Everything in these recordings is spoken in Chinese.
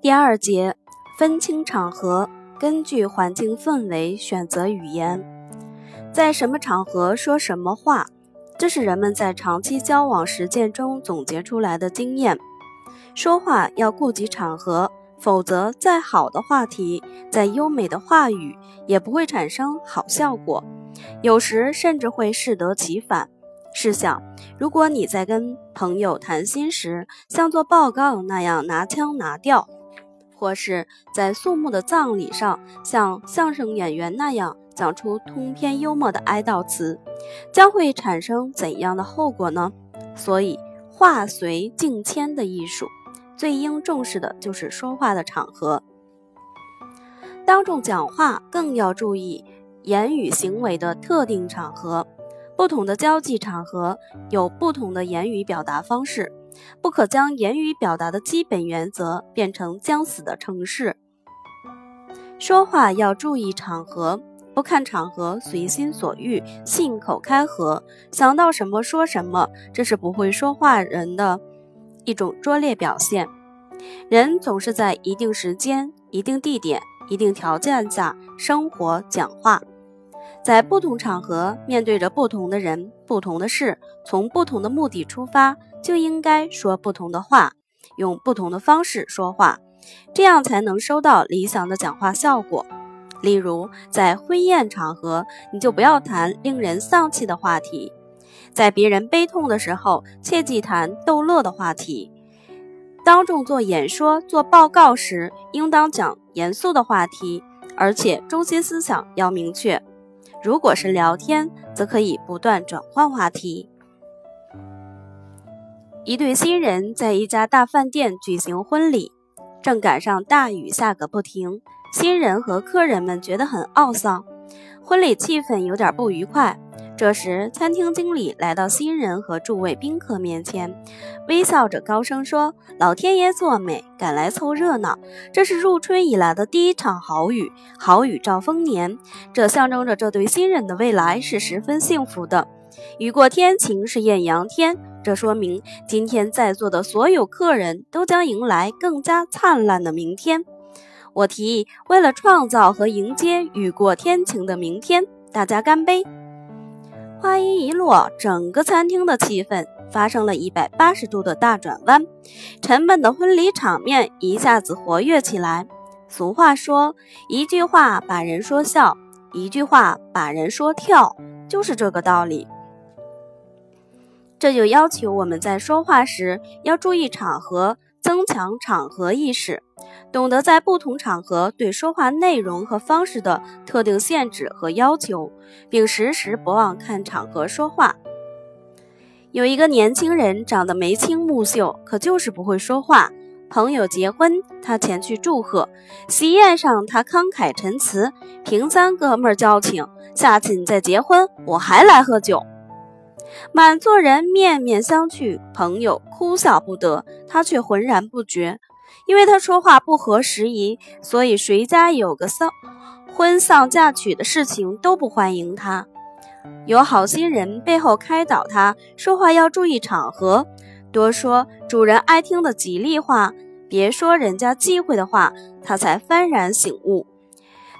第二节，分清场合，根据环境氛围选择语言，在什么场合说什么话，这是人们在长期交往实践中总结出来的经验。说话要顾及场合，否则再好的话题，再优美的话语，也不会产生好效果，有时甚至会适得其反。试想，如果你在跟朋友谈心时，像做报告那样拿腔拿调。或是在肃穆的葬礼上，像相声演员那样讲出通篇幽默的哀悼词，将会产生怎样的后果呢？所以，话随境迁的艺术，最应重视的就是说话的场合。当众讲话更要注意言语行为的特定场合，不同的交际场合有不同的言语表达方式。不可将言语表达的基本原则变成将死的城市。说话要注意场合，不看场合，随心所欲，信口开河，想到什么说什么，这是不会说话人的一种拙劣表现。人总是在一定时间、一定地点、一定条件下生活、讲话，在不同场合，面对着不同的人、不同的事，从不同的目的出发。就应该说不同的话，用不同的方式说话，这样才能收到理想的讲话效果。例如，在婚宴场合，你就不要谈令人丧气的话题；在别人悲痛的时候，切忌谈逗乐的话题；当众做演说、做报告时，应当讲严肃的话题，而且中心思想要明确。如果是聊天，则可以不断转换话题。一对新人在一家大饭店举行婚礼，正赶上大雨下个不停。新人和客人们觉得很懊丧，婚礼气氛有点不愉快。这时，餐厅经理来到新人和诸位宾客面前，微笑着高声说：“老天爷作美，赶来凑热闹。这是入春以来的第一场好雨，好雨兆丰年，这象征着这对新人的未来是十分幸福的。雨过天晴是艳阳天。”这说明今天在座的所有客人都将迎来更加灿烂的明天。我提议，为了创造和迎接雨过天晴的明天，大家干杯！话音一落，整个餐厅的气氛发生了一百八十度的大转弯，沉闷的婚礼场面一下子活跃起来。俗话说：“一句话把人说笑，一句话把人说跳”，就是这个道理。这就要求我们在说话时要注意场合，增强场合意识，懂得在不同场合对说话内容和方式的特定限制和要求，并时时不忘看场合说话。有一个年轻人长得眉清目秀，可就是不会说话。朋友结婚，他前去祝贺；喜宴上，他慷慨陈词，凭三哥们交情，下次你再结婚，我还来喝酒。满座人面面相觑，朋友哭笑不得，他却浑然不觉，因为他说话不合时宜，所以谁家有个丧婚丧嫁娶的事情都不欢迎他。有好心人背后开导他，说话要注意场合，多说主人爱听的吉利话，别说人家忌讳的话，他才幡然醒悟。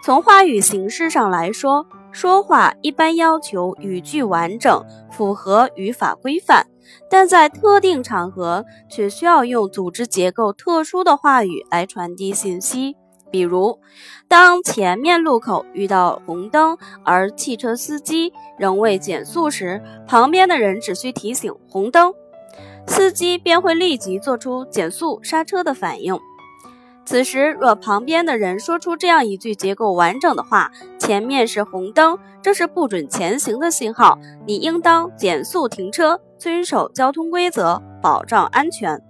从话语形式上来说。说话一般要求语句完整，符合语法规范，但在特定场合却需要用组织结构特殊的话语来传递信息。比如，当前面路口遇到红灯，而汽车司机仍未减速时，旁边的人只需提醒红灯，司机便会立即做出减速刹车的反应。此时，若旁边的人说出这样一句结构完整的话：“前面是红灯，这是不准前行的信号，你应当减速停车，遵守交通规则，保障安全。”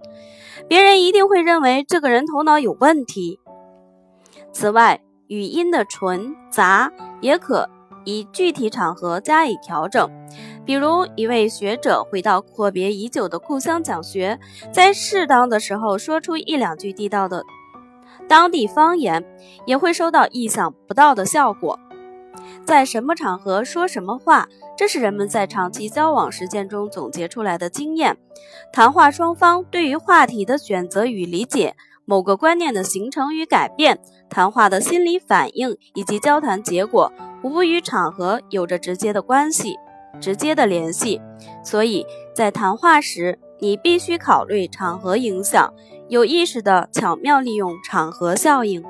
别人一定会认为这个人头脑有问题。此外，语音的纯杂也可以具体场合加以调整。比如，一位学者回到阔别已久的故乡讲学，在适当的时候说出一两句地道的。当地方言也会收到意想不到的效果。在什么场合说什么话，这是人们在长期交往实践中总结出来的经验。谈话双方对于话题的选择与理解，某个观念的形成与改变，谈话的心理反应以及交谈结果，无不与场合有着直接的关系、直接的联系。所以在谈话时，你必须考虑场合影响，有意识地巧妙利用场合效应。